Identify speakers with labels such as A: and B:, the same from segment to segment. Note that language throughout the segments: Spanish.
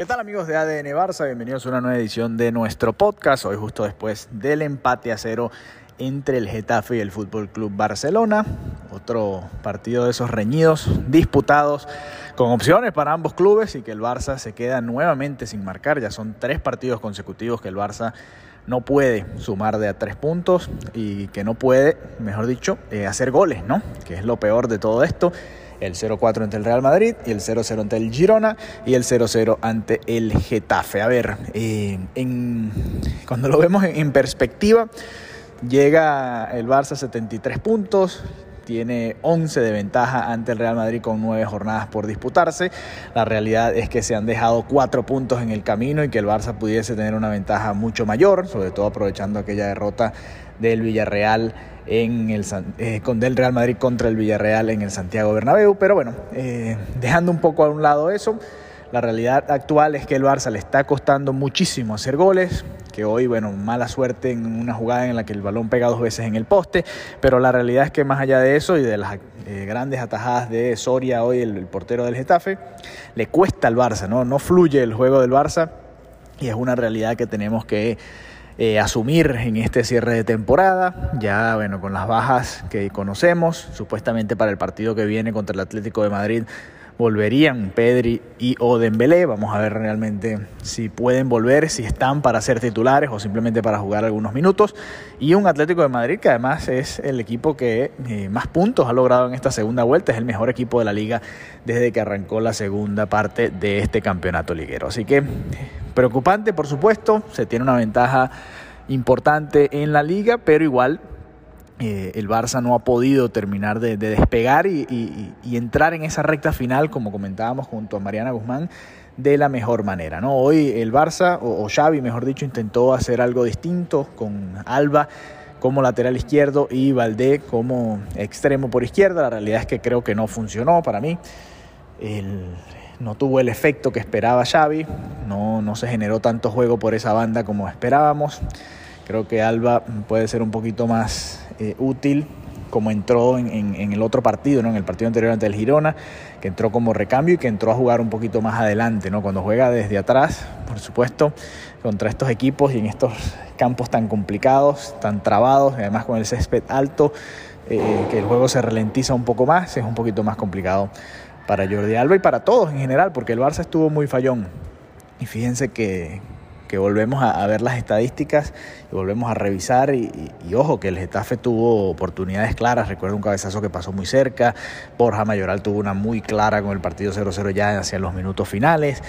A: ¿Qué tal amigos de ADN Barça? Bienvenidos a una nueva edición de nuestro podcast. Hoy justo después del empate a cero entre el Getafe y el Fútbol Club Barcelona. Otro partido de esos reñidos, disputados, con opciones para ambos clubes y que el Barça se queda nuevamente sin marcar. Ya son tres partidos consecutivos que el Barça no puede sumar de a tres puntos y que no puede, mejor dicho, eh, hacer goles, ¿no? Que es lo peor de todo esto el 0-4 ante el Real Madrid y el 0-0 ante el Girona y el 0-0 ante el Getafe. A ver, eh, cuando lo vemos en, perspectiva, llega el Barça a 73 puntos, tiene 11 de ventaja ante el Real Madrid con 9 jornadas por disputarse. La realidad es que se han dejado 4 puntos en el camino y que el Barça pudiese tener una ventaja mucho mayor, sobre todo aprovechando aquella derrota del Villarreal en el, eh, con del Real Madrid contra el Villarreal en el Santiago Bernabéu. Pero bueno, eh, dejando un poco a un lado eso, la realidad actual es que el Barça le está costando muchísimo hacer goles, que hoy, bueno, mala suerte en una jugada en la que el balón pega dos veces en el poste, pero la realidad es que más allá de eso y de las eh, grandes atajadas de Soria hoy, el, portero del Getafe, le cuesta al Barça, ¿no? No fluye el juego del Barça y es una realidad que tenemos que eh, asumir en este cierre de temporada, ya bueno, con las bajas que conocemos, supuestamente para el partido que viene contra el Atlético de Madrid volverían Pedri y o Dembélé, vamos a ver realmente si pueden volver, si están para ser titulares o simplemente para jugar algunos minutos, y un Atlético de Madrid que además es el equipo que eh, más puntos ha logrado en esta segunda vuelta, es el mejor equipo de la liga desde que arrancó la segunda parte de este campeonato liguero. Así que Preocupante, por supuesto, se tiene una ventaja importante en la liga, pero igual eh, el Barça no ha podido terminar de, despegar y, entrar en esa recta final, como comentábamos junto a Mariana Guzmán, de la mejor manera. ¿no? Hoy el Barça, o, Xavi mejor dicho, intentó hacer algo distinto con Alba como lateral izquierdo y Valdé como extremo por izquierda. La realidad es que creo que no funcionó para mí. No tuvo el efecto que esperaba Xavi, no se generó tanto juego por esa banda como esperábamos. Creo que Alba puede ser un poquito más eh, útil como entró en, el otro partido, ¿no? en el partido anterior ante el Girona, que entró como recambio y que entró a jugar un poquito más adelante, ¿no? cuando juega desde atrás, por supuesto, contra estos equipos y en estos campos tan complicados, tan trabados, además con el césped alto, eh, que el juego se ralentiza un poco más, es un poquito más complicado para Jordi Alba y para todos en general, porque el Barça estuvo muy fallón. Y fíjense que, volvemos a, ver las estadísticas y volvemos a revisar y, ojo que el Getafe tuvo oportunidades claras, recuerdo un cabezazo que pasó muy cerca, Borja Mayoral tuvo una muy clara con el partido 0-0 ya hacia los minutos finales.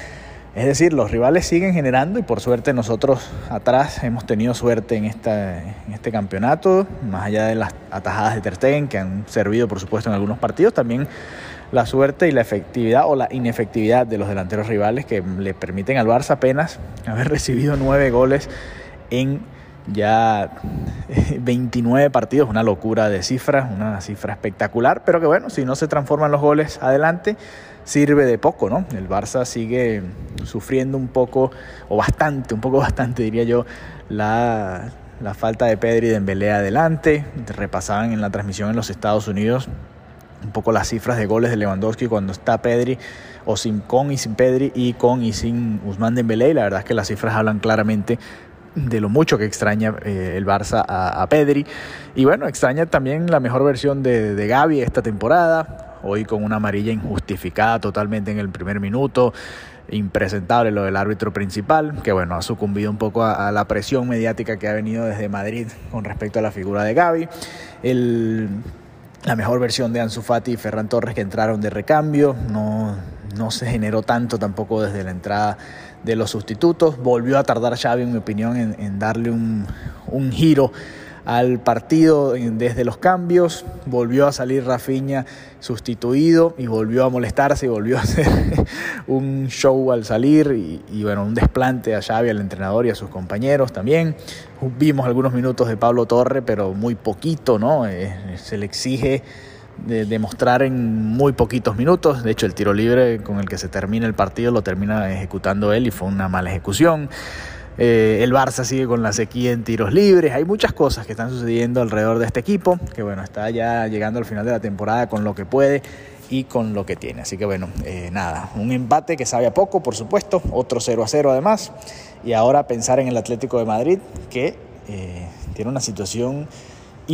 A: Es decir, los rivales siguen generando y por suerte nosotros atrás hemos tenido suerte en, esta, en este campeonato, más allá de las atajadas de Ter que han servido por supuesto en algunos partidos, también la suerte y la efectividad o la inefectividad de los delanteros rivales que le permiten al Barça apenas haber recibido nueve goles en ya 29 partidos, una locura de cifras, una cifra espectacular, pero que bueno, si no se transforman los goles adelante, sirve de poco, ¿no? El Barça sigue sufriendo un poco, o bastante, un poco bastante diría yo, la, la falta de Pedri y Dembélé adelante, repasaban en la transmisión en los Estados Unidos un poco las cifras de goles de Lewandowski cuando está Pedri o sin con y sin Pedri y con y sin Usman Dembélé la verdad es que las cifras hablan claramente de lo mucho que extraña eh, el Barça a, Pedri y bueno extraña también la mejor versión de, de Gaby esta temporada hoy con una amarilla injustificada totalmente en el primer minuto impresentable lo del árbitro principal, que bueno, ha sucumbido un poco a, a, la presión mediática que ha venido desde Madrid con respecto a la figura de Gaby. El la mejor versión de Ansu Fati y Ferran Torres que entraron de recambio, no, no se generó tanto tampoco desde la entrada de los sustitutos, volvió a tardar Xavi en mi opinión en, darle un, un giro al partido desde los cambios, volvió a salir Rafinha sustituido y volvió a molestarse y volvió a hacer un show al salir y, bueno, un desplante a Xavi, al entrenador y a sus compañeros también. Vimos algunos minutos de Pablo Torre, pero muy poquito, ¿no? Eh, se le exige demostrar en muy poquitos minutos. De hecho, el tiro libre con el que se termina el partido lo termina ejecutando él y fue una mala ejecución. Eh, el Barça sigue con la sequía en tiros libres. Hay muchas cosas que están sucediendo alrededor de este equipo, que bueno, está ya llegando al final de la temporada con lo que puede y con lo que tiene. Así que bueno, eh, nada, un empate que sabe a poco, por supuesto, otro 0 a 0 además, y ahora pensar en el Atlético de Madrid que eh, tiene una situación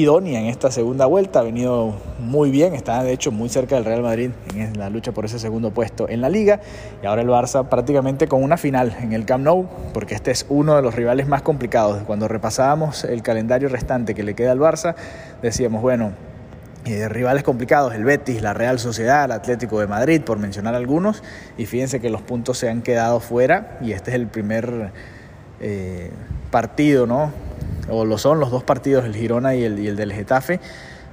A: idónea en esta segunda vuelta, ha venido muy bien, está de hecho muy cerca del Real Madrid en la lucha por ese segundo puesto en la liga y ahora el Barça prácticamente con una final en el Camp Nou, porque este es uno de los rivales más complicados. Cuando repasábamos el calendario restante que le queda al Barça, decíamos, bueno, eh, rivales complicados, el Betis, la Real Sociedad, el Atlético de Madrid, por mencionar algunos, y fíjense que los puntos se han quedado fuera y este es el primer eh, partido, ¿no? O lo son los dos partidos, el Girona y el, y el del Getafe,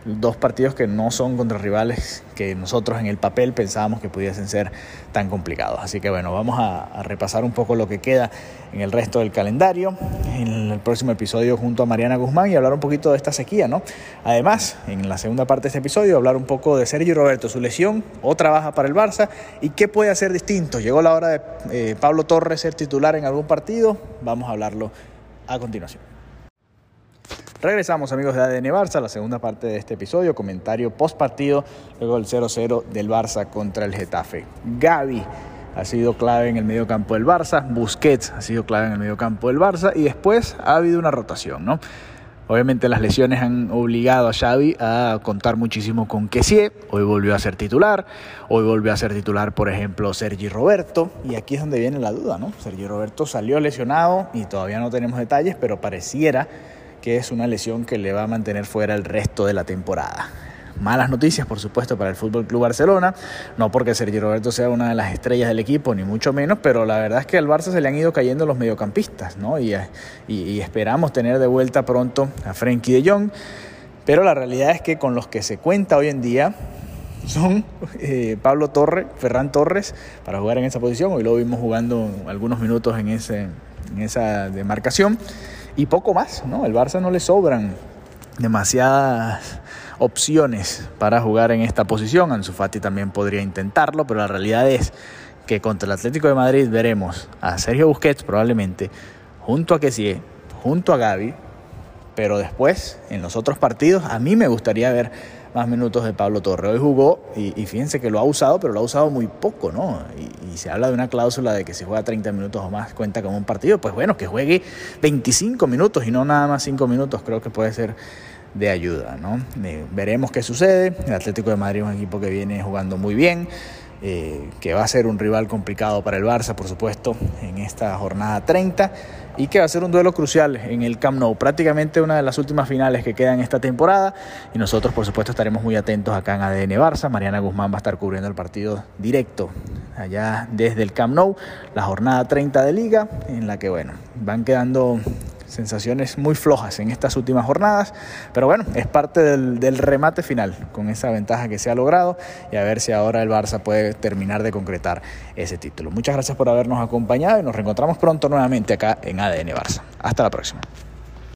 A: dos partidos que no son contra rivales que nosotros en el papel pensábamos que pudiesen ser tan complicados. Así que bueno, vamos a, repasar un poco lo que queda en el resto del calendario, en el próximo episodio junto a Mariana Guzmán y hablar un poquito de esta sequía, ¿no? Además, en la segunda parte de este episodio, hablar un poco de Sergio Roberto, su lesión, otra baja para el Barça y qué puede hacer distinto. Llegó la hora de eh, Pablo Torres ser titular en algún partido, vamos a hablarlo a continuación. Regresamos amigos de ADN Barça, la segunda parte de este episodio, comentario post partido, luego del 0-0 del Barça contra el Getafe. Gaby ha sido clave en el medio campo del Barça, Busquets ha sido clave en el medio campo del Barça y después ha habido una rotación, ¿no? Obviamente las lesiones han obligado a Xavi a contar muchísimo con Kessie, hoy volvió a ser titular, hoy volvió a ser titular por ejemplo Sergi Roberto y aquí es donde viene la duda, ¿no? Sergi Roberto salió lesionado y todavía no tenemos detalles, pero pareciera que es una lesión que le va a mantener fuera el resto de la temporada. Malas noticias, por supuesto, para el Fútbol Club Barcelona. No porque Sergio Roberto sea una de las estrellas del equipo, ni mucho menos, pero la verdad es que al Barça se le han ido cayendo los mediocampistas, ¿no? Y, y, esperamos tener de vuelta pronto a Frenkie de Jong. Pero la realidad es que con los que se cuenta hoy en día son eh, Pablo Torres, Ferran Torres, para jugar en esa posición. Hoy lo vimos jugando algunos minutos en esa demarcación y poco más, ¿no? El Barça no le sobran demasiadas opciones para jugar en esta posición. Ansu Fati también podría intentarlo, pero la realidad es que contra el Atlético de Madrid veremos a Sergio Busquets probablemente junto a Kessie, junto a Gaby, pero después en los otros partidos a mí me gustaría ver más minutos de Pablo Torre. Hoy jugó y, fíjense que lo ha usado, pero lo ha usado muy poco, ¿no? Y, se habla de una cláusula de que si juega 30 minutos o más cuenta como un partido. Pues bueno, que juegue 25 minutos y no nada más 5 minutos, creo que puede ser de ayuda, ¿no? Eh, veremos qué sucede. El Atlético de Madrid es un equipo que viene jugando muy bien. Eh, que va a ser un rival complicado para el Barça, por supuesto, en esta jornada 30 y que va a ser un duelo crucial en el Camp Nou, prácticamente una de las últimas finales que quedan esta temporada y nosotros por supuesto estaremos muy atentos acá en ADN Barça, Mariana Guzmán va a estar cubriendo el partido directo allá desde el Camp Nou, la jornada 30 de liga en la que bueno, van quedando sensaciones muy flojas en estas últimas jornadas, pero bueno, es parte del, remate final con esa ventaja que se ha logrado y a ver si ahora el Barça puede terminar de concretar ese título. Muchas gracias por habernos acompañado y nos reencontramos pronto nuevamente acá en ADN Barça. Hasta la próxima.